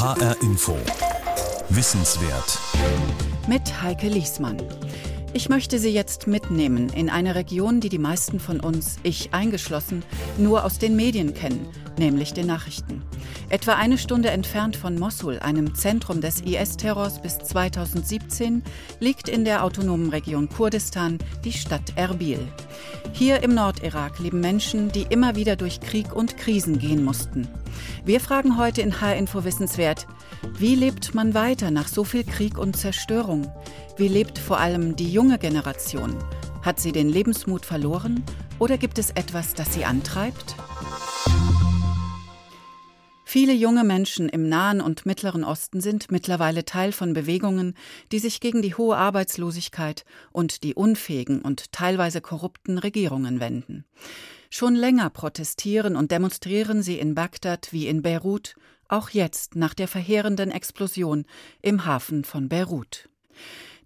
HR Info. Wissenswert. Mit Heike Liesmann. Ich möchte Sie jetzt mitnehmen in eine Region, die die meisten von uns, ich eingeschlossen, nur aus den Medien kennen, nämlich den Nachrichten. Etwa eine Stunde entfernt von Mosul, einem Zentrum des IS-Terrors bis 2017, liegt in der autonomen Region Kurdistan die Stadt Erbil. Hier im Nordirak leben Menschen, die immer wieder durch Krieg und Krisen gehen mussten. Wir fragen heute in H-Info Wissenswert, wie lebt man weiter nach so viel Krieg und Zerstörung? Wie lebt vor allem die junge Generation? Hat sie den Lebensmut verloren oder gibt es etwas, das sie antreibt? Viele junge Menschen im Nahen und Mittleren Osten sind mittlerweile Teil von Bewegungen, die sich gegen die hohe Arbeitslosigkeit und die unfähigen und teilweise korrupten Regierungen wenden. Schon länger protestieren und demonstrieren sie in Bagdad wie in Beirut, auch jetzt nach der verheerenden Explosion im Hafen von Beirut.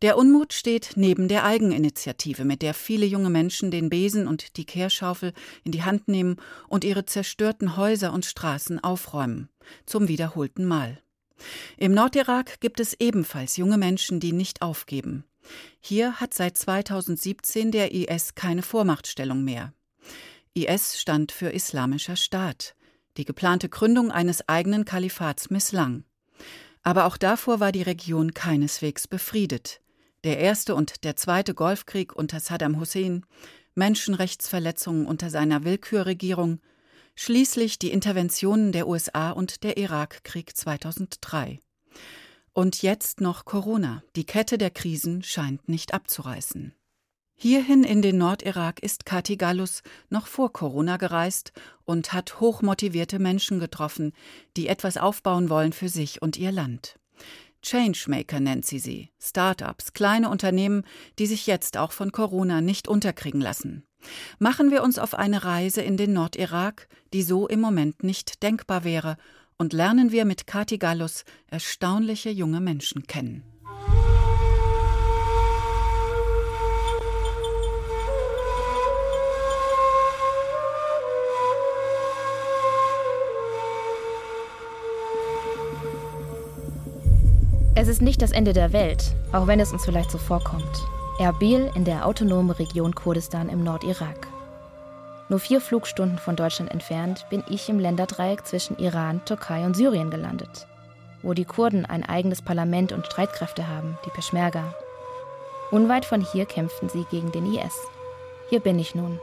Der Unmut steht neben der Eigeninitiative, mit der viele junge Menschen den Besen und die Kehrschaufel in die Hand nehmen und ihre zerstörten Häuser und Straßen aufräumen, zum wiederholten Mal. Im Nordirak gibt es ebenfalls junge Menschen, die nicht aufgeben. Hier hat seit 2017 der IS keine Vormachtstellung mehr. IS stand für Islamischer Staat. Die geplante Gründung eines eigenen Kalifats misslang. Aber auch davor war die Region keineswegs befriedet. Der erste und der zweite Golfkrieg unter Saddam Hussein, Menschenrechtsverletzungen unter seiner Willkürregierung, schließlich die Interventionen der USA und der Irakkrieg 2003. Und jetzt noch Corona. Die Kette der Krisen scheint nicht abzureißen. Hierhin in den Nordirak ist Kati Gallus noch vor Corona gereist und hat hochmotivierte Menschen getroffen, die etwas aufbauen wollen für sich und ihr Land. Changemaker nennt sie sie, Start-ups, kleine Unternehmen, die sich jetzt auch von Corona nicht unterkriegen lassen. Machen wir uns auf eine Reise in den Nordirak, die so im Moment nicht denkbar wäre, und lernen wir mit Kati Gallus erstaunliche junge Menschen kennen. Es ist nicht das Ende der Welt, auch wenn es uns vielleicht so vorkommt. Erbil in der autonomen Region Kurdistan im Nordirak. Nur vier Flugstunden von Deutschland entfernt bin ich im Länderdreieck zwischen Iran, Türkei und Syrien gelandet, wo die Kurden ein eigenes Parlament und Streitkräfte haben, die Peschmerga. Unweit von hier kämpften sie gegen den IS. Hier bin ich nun,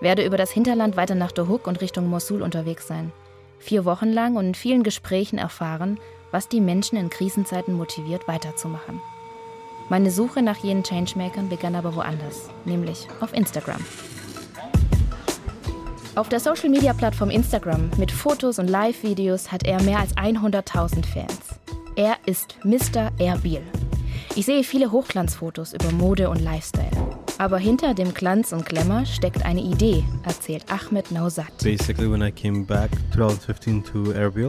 werde über das Hinterland weiter nach Dohuk und Richtung Mosul unterwegs sein. Vier Wochen lang und in vielen Gesprächen erfahren, was die Menschen in Krisenzeiten motiviert, weiterzumachen. Meine Suche nach jenen Changemakern begann aber woanders, nämlich auf Instagram. Auf der Social-Media-Plattform Instagram mit Fotos und Live-Videos hat er mehr als 100.000 Fans. Er ist Mr. Erbil. Ich sehe viele Hochglanzfotos über Mode und Lifestyle. Aber hinter dem Glanz und Glamour steckt eine Idee, erzählt Ahmed Nausat.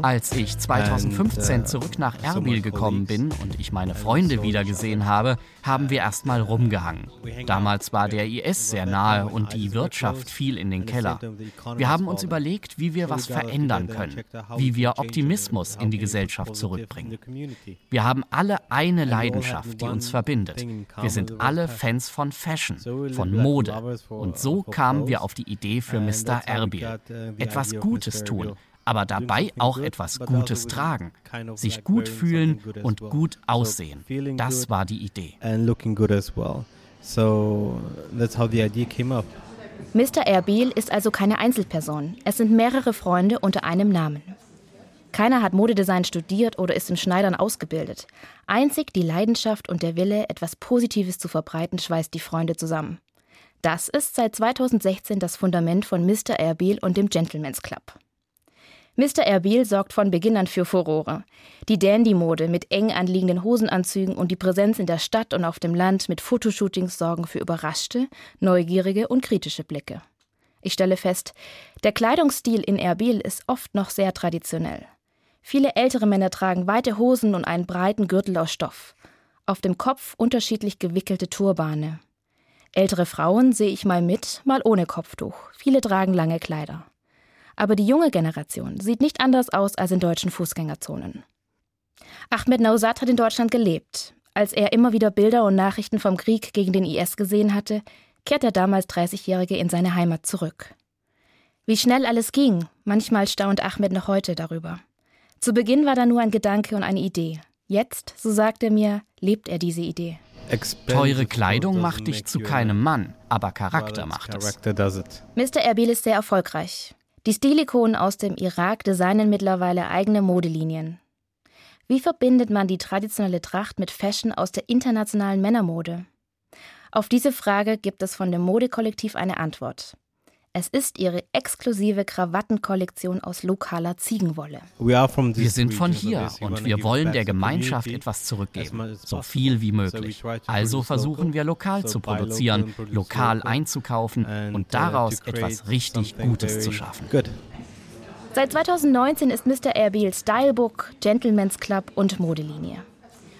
Als ich 2015 uh, zurück nach Erbil gekommen bin und ich meine Freunde wiedergesehen habe, haben wir erstmal rumgehangen. Damals war der IS sehr nahe und die Wirtschaft fiel in den Keller. Wir haben uns überlegt, wie wir was verändern können, wie wir Optimismus in die Gesellschaft zurückbringen. Wir haben alle eine Leidenschaft, die uns verbindet. Wir sind alle Fans von Fashion von Mode. Und so kamen wir auf die Idee für Mr. Erbil. Etwas Gutes tun, aber dabei auch etwas Gutes tragen. Sich gut fühlen und gut aussehen. Das war die Idee. Mr. Erbil ist also keine Einzelperson. Es sind mehrere Freunde unter einem Namen. Keiner hat Modedesign studiert oder ist im Schneidern ausgebildet. Einzig die Leidenschaft und der Wille, etwas Positives zu verbreiten, schweißt die Freunde zusammen. Das ist seit 2016 das Fundament von Mr. Erbil und dem Gentleman's Club. Mr. Erbil sorgt von Beginn an für Furore. Die Dandy-Mode mit eng anliegenden Hosenanzügen und die Präsenz in der Stadt und auf dem Land mit Fotoshootings sorgen für überraschte, neugierige und kritische Blicke. Ich stelle fest, der Kleidungsstil in Erbil ist oft noch sehr traditionell. Viele ältere Männer tragen weite Hosen und einen breiten Gürtel aus Stoff. Auf dem Kopf unterschiedlich gewickelte Turbane. Ältere Frauen sehe ich mal mit, mal ohne Kopftuch. Viele tragen lange Kleider. Aber die junge Generation sieht nicht anders aus als in deutschen Fußgängerzonen. Ahmed Nausat hat in Deutschland gelebt. Als er immer wieder Bilder und Nachrichten vom Krieg gegen den IS gesehen hatte, kehrt der damals 30-Jährige in seine Heimat zurück. Wie schnell alles ging, manchmal staunt Ahmed noch heute darüber. Zu Beginn war da nur ein Gedanke und eine Idee. Jetzt, so sagt er mir, lebt er diese Idee. Teure Kleidung macht dich zu keinem Mann, aber Charakter macht es. Mr. Erbil ist sehr erfolgreich. Die Stilikonen aus dem Irak designen mittlerweile eigene Modelinien. Wie verbindet man die traditionelle Tracht mit Fashion aus der internationalen Männermode? Auf diese Frage gibt es von dem Modekollektiv eine Antwort. Es ist ihre exklusive Krawattenkollektion aus lokaler Ziegenwolle. Wir sind von hier und wir wollen der Gemeinschaft etwas zurückgeben, so viel wie möglich. Also versuchen wir lokal zu produzieren, lokal einzukaufen und uh, daraus etwas richtig Gutes zu schaffen. Seit 2019 ist Mr. Erbil Stylebook, Gentleman's Club und Modelinie.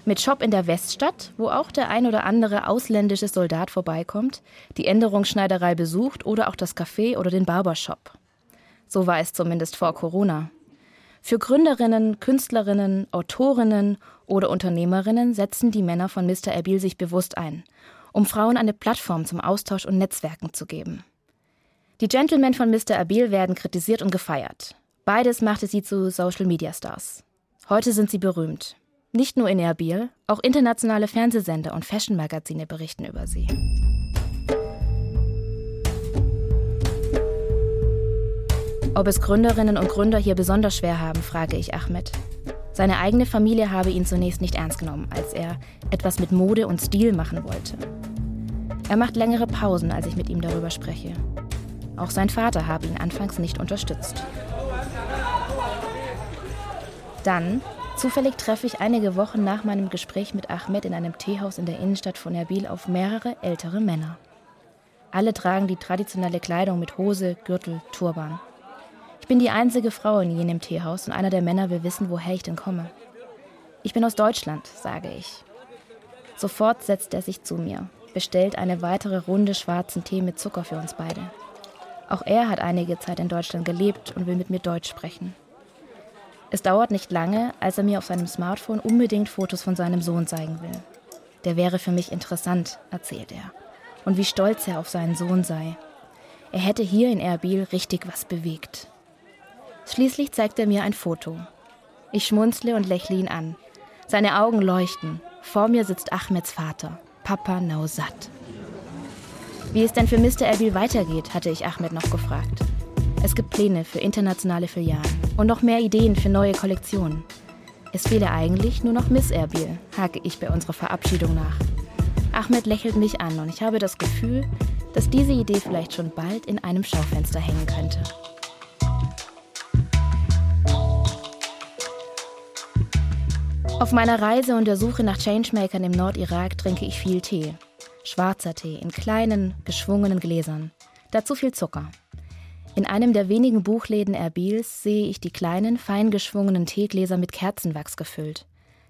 Mit Shop in der Weststadt, wo auch der ein oder andere ausländische Soldat vorbeikommt, die Änderungsschneiderei besucht oder auch das Café oder den Barbershop. So war es zumindest vor Corona. Für Gründerinnen, Künstlerinnen, Autorinnen oder Unternehmerinnen setzen die Männer von Mr. Erbil sich bewusst ein, um Frauen eine Plattform zum Austausch und Netzwerken zu geben. Die Gentlemen von Mr. Erbil werden kritisiert und gefeiert. Beides machte sie zu Social Media Stars. Heute sind sie berühmt. Nicht nur in Erbil, auch internationale Fernsehsender und Fashion-Magazine berichten über sie. Ob es Gründerinnen und Gründer hier besonders schwer haben, frage ich Ahmed. Seine eigene Familie habe ihn zunächst nicht ernst genommen, als er etwas mit Mode und Stil machen wollte. Er macht längere Pausen, als ich mit ihm darüber spreche. Auch sein Vater habe ihn anfangs nicht unterstützt. Dann Zufällig treffe ich einige Wochen nach meinem Gespräch mit Ahmed in einem Teehaus in der Innenstadt von Erbil auf mehrere ältere Männer. Alle tragen die traditionelle Kleidung mit Hose, Gürtel, Turban. Ich bin die einzige Frau in jenem Teehaus und einer der Männer will wissen, woher ich denn komme. Ich bin aus Deutschland, sage ich. Sofort setzt er sich zu mir, bestellt eine weitere Runde schwarzen Tee mit Zucker für uns beide. Auch er hat einige Zeit in Deutschland gelebt und will mit mir Deutsch sprechen. Es dauert nicht lange, als er mir auf seinem Smartphone unbedingt Fotos von seinem Sohn zeigen will. Der wäre für mich interessant, erzählt er. Und wie stolz er auf seinen Sohn sei. Er hätte hier in Erbil richtig was bewegt. Schließlich zeigt er mir ein Foto. Ich schmunzle und lächle ihn an. Seine Augen leuchten. Vor mir sitzt Ahmeds Vater, Papa Nausat. Wie es denn für Mr. Erbil weitergeht, hatte ich Ahmed noch gefragt. Es gibt Pläne für internationale Filialen und noch mehr Ideen für neue Kollektionen. Es fehle eigentlich nur noch Miss Erbil, hake ich bei unserer Verabschiedung nach. Ahmed lächelt mich an und ich habe das Gefühl, dass diese Idee vielleicht schon bald in einem Schaufenster hängen könnte. Auf meiner Reise und der Suche nach Changemakern im Nordirak trinke ich viel Tee. Schwarzer Tee in kleinen, geschwungenen Gläsern. Dazu viel Zucker. In einem der wenigen Buchläden Erbils sehe ich die kleinen, fein geschwungenen Teegläser mit Kerzenwachs gefüllt.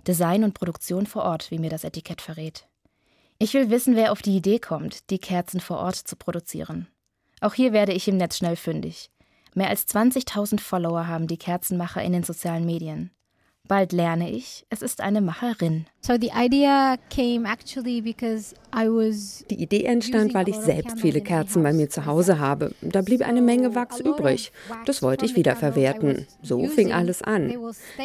Design und Produktion vor Ort, wie mir das Etikett verrät. Ich will wissen, wer auf die Idee kommt, die Kerzen vor Ort zu produzieren. Auch hier werde ich im Netz schnell fündig. Mehr als 20.000 Follower haben die Kerzenmacher in den sozialen Medien. Bald lerne ich, es ist eine Macherin. Die Idee entstand, weil ich selbst viele Kerzen bei mir zu Hause habe. Da blieb eine Menge Wachs übrig. Das wollte ich wiederverwerten. So fing alles an.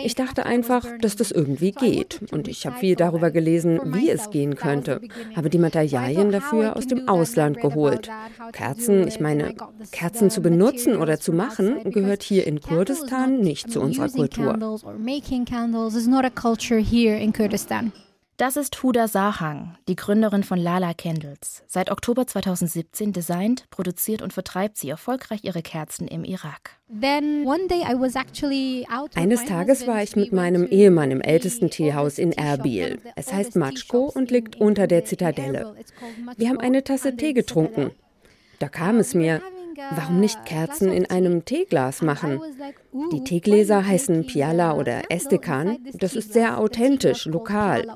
Ich dachte einfach, dass das irgendwie geht. Und ich habe viel darüber gelesen, wie es gehen könnte. Habe die Materialien dafür aus dem Ausland geholt. Kerzen, ich meine, Kerzen zu benutzen oder zu machen, gehört hier in Kurdistan nicht zu unserer Kultur Das ist Huda Sahang, die Gründerin von Lala Candles. Seit Oktober 2017 designt, produziert und vertreibt sie erfolgreich ihre Kerzen im Irak. Eines Tages war ich mit meinem Ehemann im ältesten Teehaus in Erbil. Es heißt Matschko und liegt unter der Zitadelle. Wir haben eine Tasse Tee getrunken. Da kam es mir, Warum nicht Kerzen in einem Teeglas machen? Die Teegläser heißen Piala oder Estekan. Das ist sehr authentisch, lokal.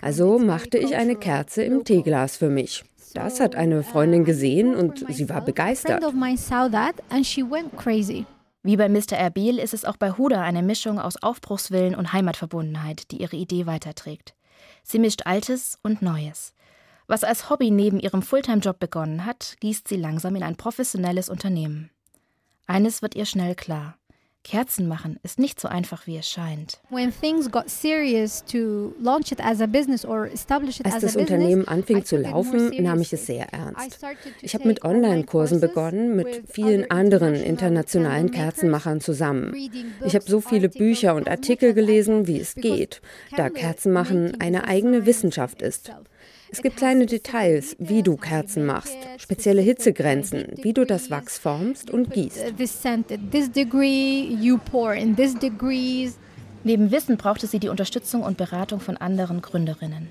Also machte ich eine Kerze im Teeglas für mich. Das hat eine Freundin gesehen und sie war begeistert. Wie bei Mr. Erbil ist es auch bei Huda eine Mischung aus Aufbruchswillen und Heimatverbundenheit, die ihre Idee weiterträgt. Sie mischt Altes und Neues. Was als Hobby neben ihrem Fulltime-Job begonnen hat, gießt sie langsam in ein professionelles Unternehmen. Eines wird ihr schnell klar. Kerzen machen ist nicht so einfach, wie es scheint. Als das Unternehmen anfing zu laufen, nahm ich es sehr ernst. Ich habe mit Online-Kursen begonnen, mit vielen anderen internationalen Kerzenmachern zusammen. Ich habe so viele Bücher und Artikel gelesen, wie es geht, da Kerzenmachen eine eigene Wissenschaft ist. Es gibt kleine Details, wie du Kerzen machst, spezielle Hitzegrenzen, wie du das Wachs formst und gießt. Neben Wissen brauchte sie die Unterstützung und Beratung von anderen Gründerinnen.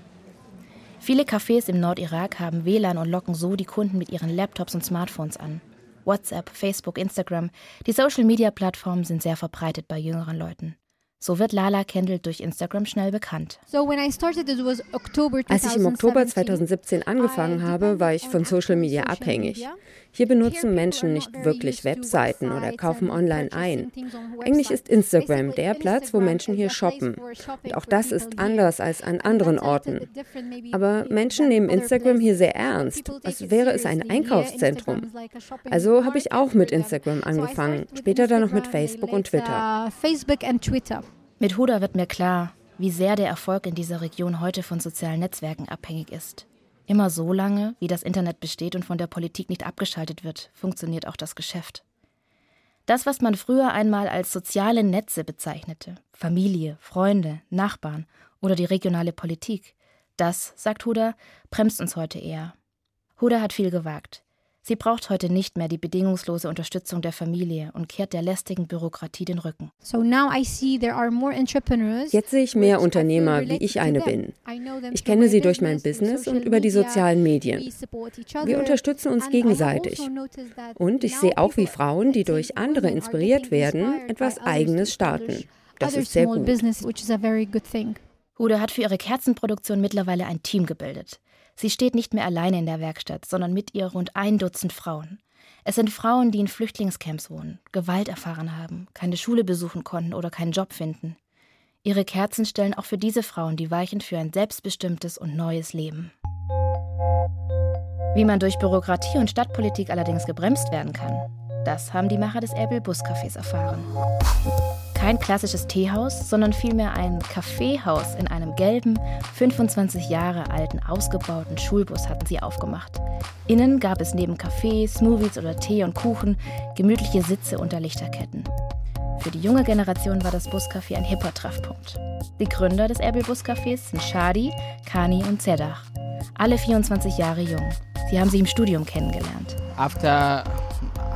Viele Cafés im Nordirak haben WLAN und locken so die Kunden mit ihren Laptops und Smartphones an. WhatsApp, Facebook, Instagram, die Social-Media-Plattformen sind sehr verbreitet bei jüngeren Leuten. So wird Lala Kendall durch Instagram schnell bekannt. Als ich im Oktober 2017 angefangen habe, war ich von Social Media abhängig. Hier benutzen Menschen nicht wirklich Webseiten oder kaufen online ein. Eigentlich ist Instagram der Platz, wo Menschen hier shoppen. Und auch das ist anders als an anderen Orten. Aber Menschen nehmen Instagram hier sehr ernst, als wäre es ein Einkaufszentrum. Also habe ich auch mit Instagram angefangen, später dann noch mit Facebook und Twitter. Mit Huda wird mir klar, wie sehr der Erfolg in dieser Region heute von sozialen Netzwerken abhängig ist. Immer so lange, wie das Internet besteht und von der Politik nicht abgeschaltet wird, funktioniert auch das Geschäft. Das, was man früher einmal als soziale Netze bezeichnete, Familie, Freunde, Nachbarn oder die regionale Politik, das, sagt Huda, bremst uns heute eher. Huda hat viel gewagt. Sie braucht heute nicht mehr die bedingungslose Unterstützung der Familie und kehrt der lästigen Bürokratie den Rücken. Jetzt sehe ich mehr Unternehmer, wie ich eine bin. Ich kenne sie durch mein Business und über die sozialen Medien. Wir unterstützen uns gegenseitig. Und ich sehe auch, wie Frauen, die durch andere inspiriert werden, etwas Eigenes starten. Das ist sehr gut. Huda hat für ihre Kerzenproduktion mittlerweile ein Team gebildet. Sie steht nicht mehr alleine in der Werkstatt, sondern mit ihr rund ein Dutzend Frauen. Es sind Frauen, die in Flüchtlingscamps wohnen, Gewalt erfahren haben, keine Schule besuchen konnten oder keinen Job finden. Ihre Kerzen stellen auch für diese Frauen die Weichen für ein selbstbestimmtes und neues Leben. Wie man durch Bürokratie und Stadtpolitik allerdings gebremst werden kann, das haben die Macher des Erbil Buscafés erfahren. Kein klassisches Teehaus, sondern vielmehr ein Kaffeehaus in einem gelben, 25 Jahre alten, ausgebauten Schulbus hatten sie aufgemacht. Innen gab es neben Kaffee, Smoothies oder Tee und Kuchen gemütliche Sitze unter Lichterketten. Für die junge Generation war das Buscafé ein hipper Treffpunkt. Die Gründer des Erbil Buscafés sind Shadi, Kani und Zedach. Alle 24 Jahre jung. Sie haben sie im Studium kennengelernt. After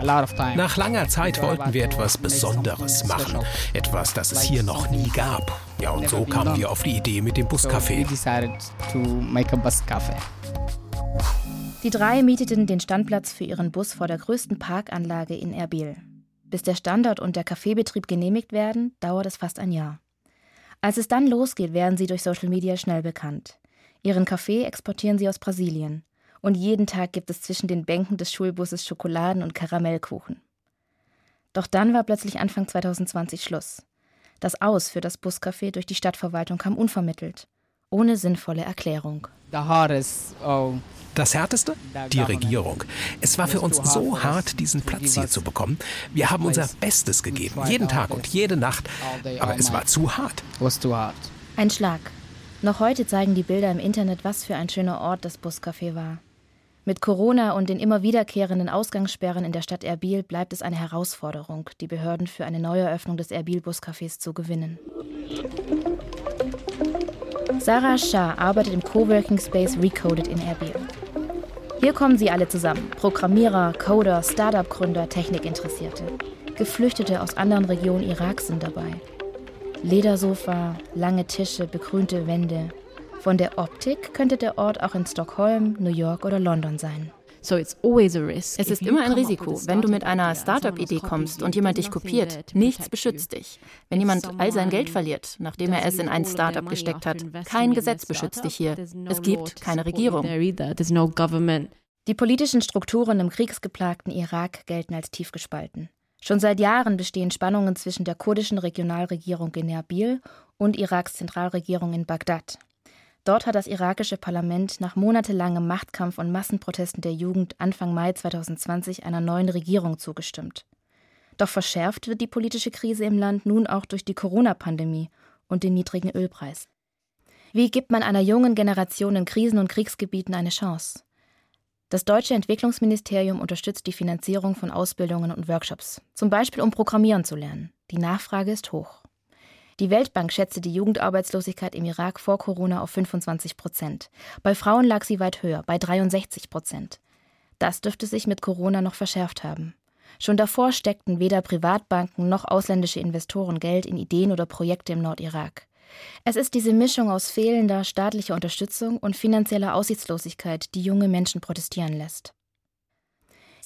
nach langer Zeit wollten wir etwas Besonderes machen. Etwas, das es hier noch nie gab. Ja, und so kamen wir auf die Idee mit dem Buscafé. Die drei mieteten den Standplatz für ihren Bus vor der größten Parkanlage in Erbil. Bis der Standort und der Kaffeebetrieb genehmigt werden, dauert es fast ein Jahr. Als es dann losgeht, werden sie durch Social Media schnell bekannt. Ihren Kaffee exportieren sie aus Brasilien und jeden Tag gibt es zwischen den Bänken des Schulbusses Schokoladen und Karamellkuchen. Doch dann war plötzlich Anfang 2020 Schluss. Das Aus für das Buscafé durch die Stadtverwaltung kam unvermittelt, ohne sinnvolle Erklärung. Oh, das Härteste? Die Regierung. Es war für uns so hart, diesen Platz hier zu bekommen. Wir haben unser Bestes gegeben, jeden Tag und jede Nacht. Aber es war zu hart. Ein Schlag. Noch heute zeigen die Bilder im Internet, was für ein schöner Ort das Buscafé war. Mit Corona und den immer wiederkehrenden Ausgangssperren in der Stadt Erbil bleibt es eine Herausforderung, die Behörden für eine Neueröffnung des Erbil-Buscafés zu gewinnen. Sarah Shah arbeitet im Coworking Space Recoded in Erbil. Hier kommen sie alle zusammen: Programmierer, Coder, Startup-Gründer, Technikinteressierte. Geflüchtete aus anderen Regionen Iraks sind dabei. Ledersofa, lange Tische, begrünte Wände, von der Optik könnte der Ort auch in Stockholm, New York oder London sein. Es ist immer ein Risiko, wenn du mit einer Startup-Idee kommst und jemand dich kopiert. Nichts beschützt dich. Wenn jemand all sein Geld verliert, nachdem er es in ein Startup gesteckt hat, kein Gesetz beschützt dich hier. Es gibt keine Regierung. Die politischen Strukturen im kriegsgeplagten Irak gelten als tief gespalten. Schon seit Jahren bestehen Spannungen zwischen der kurdischen Regionalregierung in Erbil und Iraks Zentralregierung in Bagdad. Dort hat das irakische Parlament nach monatelangem Machtkampf und Massenprotesten der Jugend Anfang Mai 2020 einer neuen Regierung zugestimmt. Doch verschärft wird die politische Krise im Land nun auch durch die Corona-Pandemie und den niedrigen Ölpreis. Wie gibt man einer jungen Generation in Krisen- und Kriegsgebieten eine Chance? Das deutsche Entwicklungsministerium unterstützt die Finanzierung von Ausbildungen und Workshops, zum Beispiel um Programmieren zu lernen. Die Nachfrage ist hoch. Die Weltbank schätzte die Jugendarbeitslosigkeit im Irak vor Corona auf 25 Prozent. Bei Frauen lag sie weit höher, bei 63 Prozent. Das dürfte sich mit Corona noch verschärft haben. Schon davor steckten weder Privatbanken noch ausländische Investoren Geld in Ideen oder Projekte im Nordirak. Es ist diese Mischung aus fehlender staatlicher Unterstützung und finanzieller Aussichtslosigkeit, die junge Menschen protestieren lässt.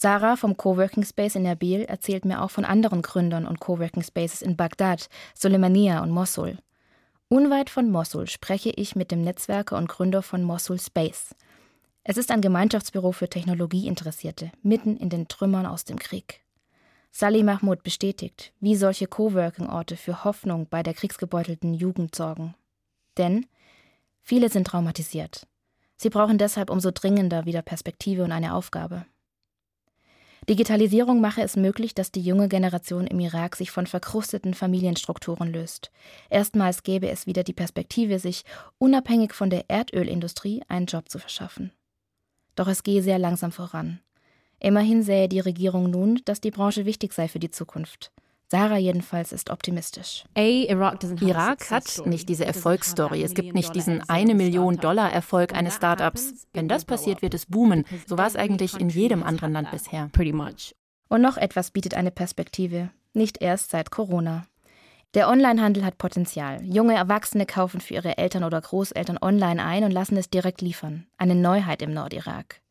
Sarah vom Coworking Space in Erbil erzählt mir auch von anderen Gründern und Coworking Spaces in Bagdad, Soleimania und Mosul. Unweit von Mosul spreche ich mit dem Netzwerker und Gründer von Mosul Space. Es ist ein Gemeinschaftsbüro für Technologieinteressierte, mitten in den Trümmern aus dem Krieg. Salih Mahmoud bestätigt, wie solche Coworking-Orte für Hoffnung bei der kriegsgebeutelten Jugend sorgen. Denn viele sind traumatisiert. Sie brauchen deshalb umso dringender wieder Perspektive und eine Aufgabe. Digitalisierung mache es möglich, dass die junge Generation im Irak sich von verkrusteten Familienstrukturen löst. Erstmals gäbe es wieder die Perspektive, sich unabhängig von der Erdölindustrie einen Job zu verschaffen. Doch es gehe sehr langsam voran. Immerhin sähe die Regierung nun, dass die Branche wichtig sei für die Zukunft. Sarah jedenfalls ist optimistisch. Irak hat nicht diese Erfolgsstory. Es gibt nicht diesen eine Million Dollar Erfolg eines Startups. Wenn das passiert, wird es boomen. So war es eigentlich in jedem anderen Land bisher. Und noch etwas bietet eine Perspektive. Nicht erst seit Corona. Der Onlinehandel hat Potenzial. Junge Erwachsene kaufen für ihre Eltern oder Großeltern online ein und lassen es direkt liefern. Eine Neuheit im Nordirak.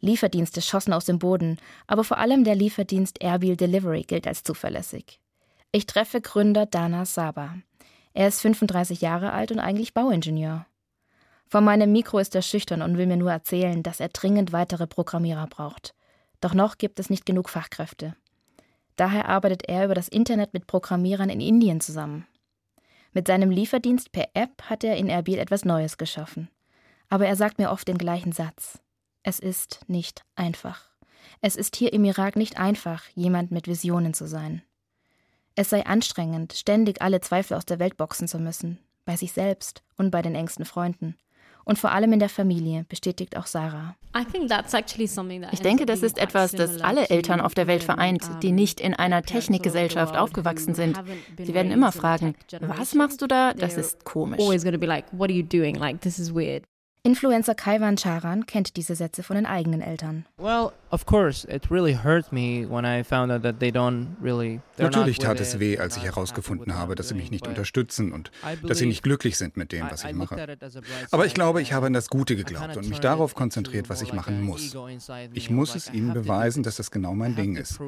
Lieferdienste schossen aus dem Boden, aber vor allem der Lieferdienst Erbil Delivery gilt als zuverlässig. Ich treffe Gründer Dana Saba. Er ist 35 Jahre alt und eigentlich Bauingenieur. Vor meinem Mikro ist er schüchtern und will mir nur erzählen, dass er dringend weitere Programmierer braucht. Doch noch gibt es nicht genug Fachkräfte. Daher arbeitet er über das Internet mit Programmierern in Indien zusammen. Mit seinem Lieferdienst per App hat er in Erbil etwas Neues geschaffen. Aber er sagt mir oft den gleichen Satz. Es ist nicht einfach. Es ist hier im Irak nicht einfach, jemand mit Visionen zu sein. Es sei anstrengend, ständig alle Zweifel aus der Welt boxen zu müssen, bei sich selbst und bei den engsten Freunden. Und vor allem in der Familie, bestätigt auch Sarah. Ich denke, das ist etwas, das alle Eltern auf der Welt vereint, die nicht in einer Technikgesellschaft aufgewachsen sind. Sie werden immer fragen, was machst du da? Das ist komisch. Influencer Kaiwan Charan kennt diese Sätze von den eigenen Eltern. Well, of course, it really hurt me when I found out that they don't really Natürlich tat es weh, als ich herausgefunden habe, dass sie mich nicht unterstützen und dass sie nicht glücklich sind mit dem, was ich mache. Aber ich glaube, ich habe an das Gute geglaubt und mich darauf konzentriert, was ich machen muss. Ich muss es ihnen beweisen, dass das genau mein Ding ist.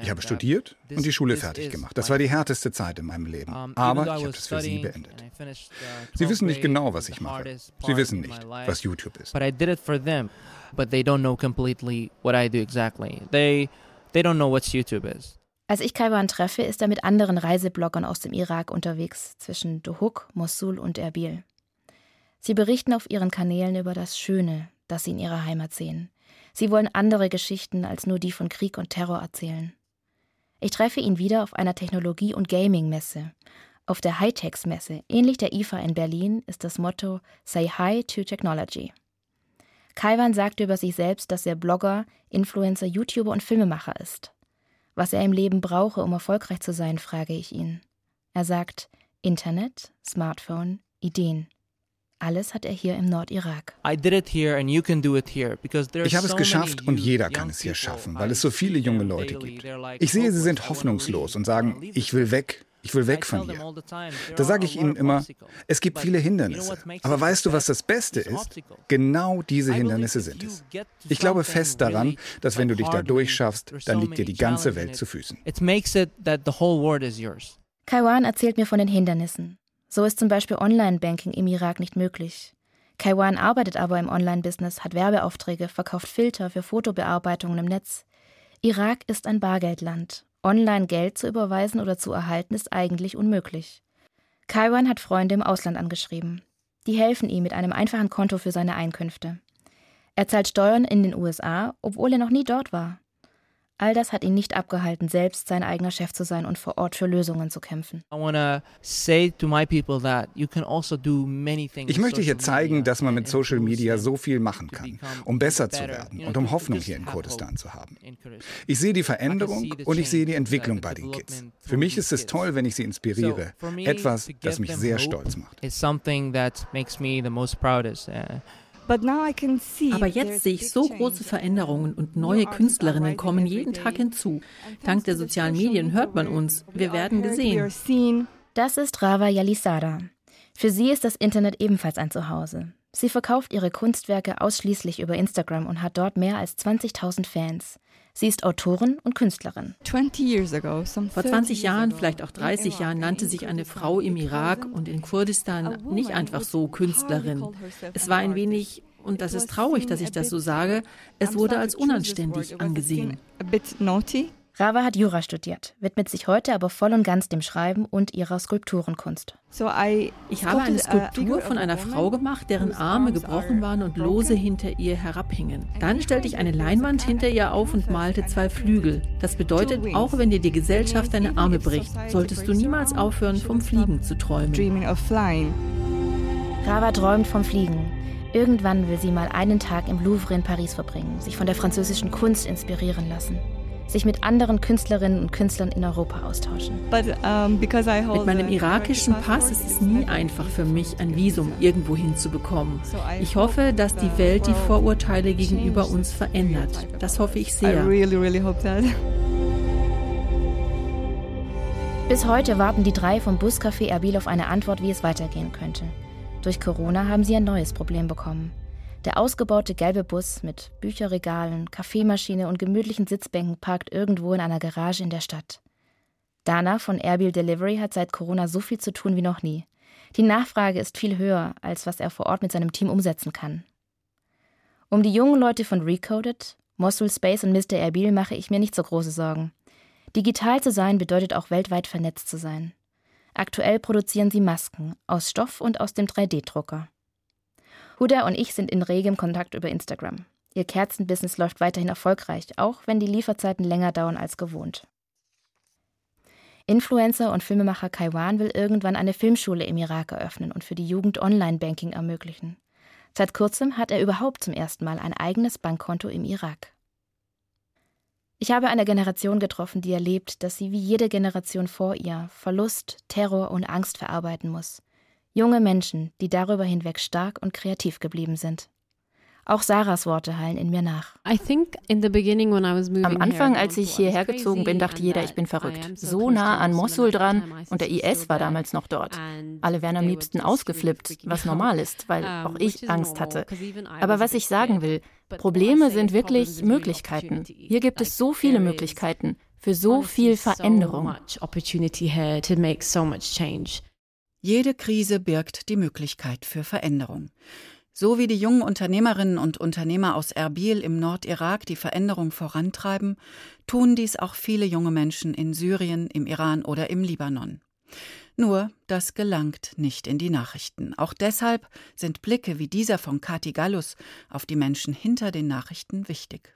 Ich habe studiert und die Schule fertig gemacht. Das war die härteste Zeit in meinem Leben. Aber ich habe es für sie beendet. Sie wissen nicht genau, was ich mache. Sie wissen nicht, was YouTube ist. But I did it for them, but they don't know completely what I do exactly. They they don't know what YouTube is. Als ich Kaiwan treffe, ist er mit anderen Reisebloggern aus dem Irak unterwegs, zwischen Duhok, Mosul und Erbil. Sie berichten auf ihren Kanälen über das Schöne, das sie in ihrer Heimat sehen. Sie wollen andere Geschichten als nur die von Krieg und Terror erzählen. Ich treffe ihn wieder auf einer Technologie- und Gaming-Messe. Auf der Hightechs-Messe, ähnlich der IFA in Berlin, ist das Motto Say Hi to Technology. Kaiwan sagte über sich selbst, dass er Blogger, Influencer, YouTuber und Filmemacher ist. Was er im Leben brauche, um erfolgreich zu sein, frage ich ihn. Er sagt Internet, Smartphone, Ideen. Alles hat er hier im Nordirak. Ich habe es geschafft und jeder kann es hier schaffen, weil es so viele junge Leute gibt. Ich sehe, sie sind hoffnungslos und sagen, ich will weg, ich will weg von hier. Da sage ich ihnen immer, es gibt viele Hindernisse. Aber weißt du, was das Beste ist? Genau diese Hindernisse sind es. Ich glaube fest daran, dass wenn du dich da durchschaffst, dann liegt dir die ganze Welt zu Füßen. Kaiwan erzählt mir von den Hindernissen. So ist zum Beispiel Online-Banking im Irak nicht möglich. Kaiwan arbeitet aber im Online-Business, hat Werbeaufträge, verkauft Filter für Fotobearbeitungen im Netz. Irak ist ein Bargeldland Online Geld zu überweisen oder zu erhalten ist eigentlich unmöglich. Kaiwan hat Freunde im Ausland angeschrieben. Die helfen ihm mit einem einfachen Konto für seine Einkünfte. Er zahlt Steuern in den USA, obwohl er noch nie dort war. All das hat ihn nicht abgehalten, selbst sein eigener Chef zu sein und vor Ort für Lösungen zu kämpfen. Also ich möchte hier zeigen, dass man mit Social Media so viel machen kann, um besser zu werden und um Hoffnung hier in Kurdistan zu haben. Ich sehe die Veränderung und ich sehe die Entwicklung bei den Kids. Für mich ist es toll, wenn ich sie inspiriere. Etwas, das mich sehr stolz macht. Aber jetzt sehe ich so große Veränderungen und neue Künstlerinnen kommen jeden Tag hinzu. Dank der sozialen Medien hört man uns. Wir werden gesehen. Das ist Rava Yalisada. Für sie ist das Internet ebenfalls ein Zuhause. Sie verkauft ihre Kunstwerke ausschließlich über Instagram und hat dort mehr als 20.000 Fans. Sie ist Autorin und Künstlerin. Vor 20 Jahren, vielleicht auch 30 Jahren, nannte sich eine Frau im Irak und in Kurdistan nicht einfach so Künstlerin. Es war ein wenig, und das ist traurig, dass ich das so sage, es wurde als unanständig angesehen. Rava hat Jura studiert, widmet sich heute aber voll und ganz dem Schreiben und ihrer Skulpturenkunst. Ich habe eine Skulptur von einer Frau gemacht, deren Arme gebrochen waren und lose hinter ihr herabhingen. Dann stellte ich eine Leinwand hinter ihr auf und malte zwei Flügel. Das bedeutet, auch wenn dir die Gesellschaft deine Arme bricht, solltest du niemals aufhören, vom Fliegen zu träumen. Rava träumt vom Fliegen. Irgendwann will sie mal einen Tag im Louvre in Paris verbringen, sich von der französischen Kunst inspirieren lassen sich mit anderen Künstlerinnen und Künstlern in Europa austauschen. Mit meinem irakischen Pass ist es nie einfach für mich, ein Visum irgendwo hinzubekommen. Ich hoffe, dass die Welt die Vorurteile gegenüber uns verändert. Das hoffe ich sehr. Bis heute warten die drei vom Buscafé Erbil auf eine Antwort, wie es weitergehen könnte. Durch Corona haben sie ein neues Problem bekommen. Der ausgebaute gelbe Bus mit Bücherregalen, Kaffeemaschine und gemütlichen Sitzbänken parkt irgendwo in einer Garage in der Stadt. Dana von Airbil Delivery hat seit Corona so viel zu tun wie noch nie. Die Nachfrage ist viel höher, als was er vor Ort mit seinem Team umsetzen kann. Um die jungen Leute von Recoded, Mosul Space und Mr. Erbil mache ich mir nicht so große Sorgen. Digital zu sein bedeutet auch weltweit vernetzt zu sein. Aktuell produzieren sie Masken aus Stoff und aus dem 3D-Drucker. Huda und ich sind in regem Kontakt über Instagram. Ihr Kerzenbusiness läuft weiterhin erfolgreich, auch wenn die Lieferzeiten länger dauern als gewohnt. Influencer und Filmemacher Kaiwan will irgendwann eine Filmschule im Irak eröffnen und für die Jugend Online-Banking ermöglichen. Seit kurzem hat er überhaupt zum ersten Mal ein eigenes Bankkonto im Irak. Ich habe eine Generation getroffen, die erlebt, dass sie wie jede Generation vor ihr Verlust, Terror und Angst verarbeiten muss. Junge Menschen, die darüber hinweg stark und kreativ geblieben sind. Auch Sarahs Worte hallen in mir nach. Am Anfang, als ich hierher gezogen bin, dachte jeder, ich bin verrückt. So nah an Mosul dran und der IS war damals noch dort. Alle wären am liebsten ausgeflippt, was normal ist, weil auch ich Angst hatte. Aber was ich sagen will, Probleme sind wirklich Möglichkeiten. Hier gibt es so viele Möglichkeiten für so viel Veränderung. Jede Krise birgt die Möglichkeit für Veränderung. So wie die jungen Unternehmerinnen und Unternehmer aus Erbil im Nordirak die Veränderung vorantreiben, tun dies auch viele junge Menschen in Syrien, im Iran oder im Libanon. Nur, das gelangt nicht in die Nachrichten. Auch deshalb sind Blicke wie dieser von Kati Gallus auf die Menschen hinter den Nachrichten wichtig.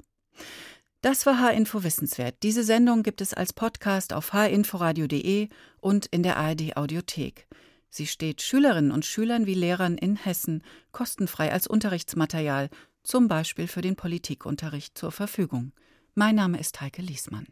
Das war H-Info Wissenswert. Diese Sendung gibt es als Podcast auf hinforadio.de und in der ARD Audiothek. Sie steht Schülerinnen und Schülern wie Lehrern in Hessen kostenfrei als Unterrichtsmaterial, zum Beispiel für den Politikunterricht, zur Verfügung. Mein Name ist Heike Liesmann.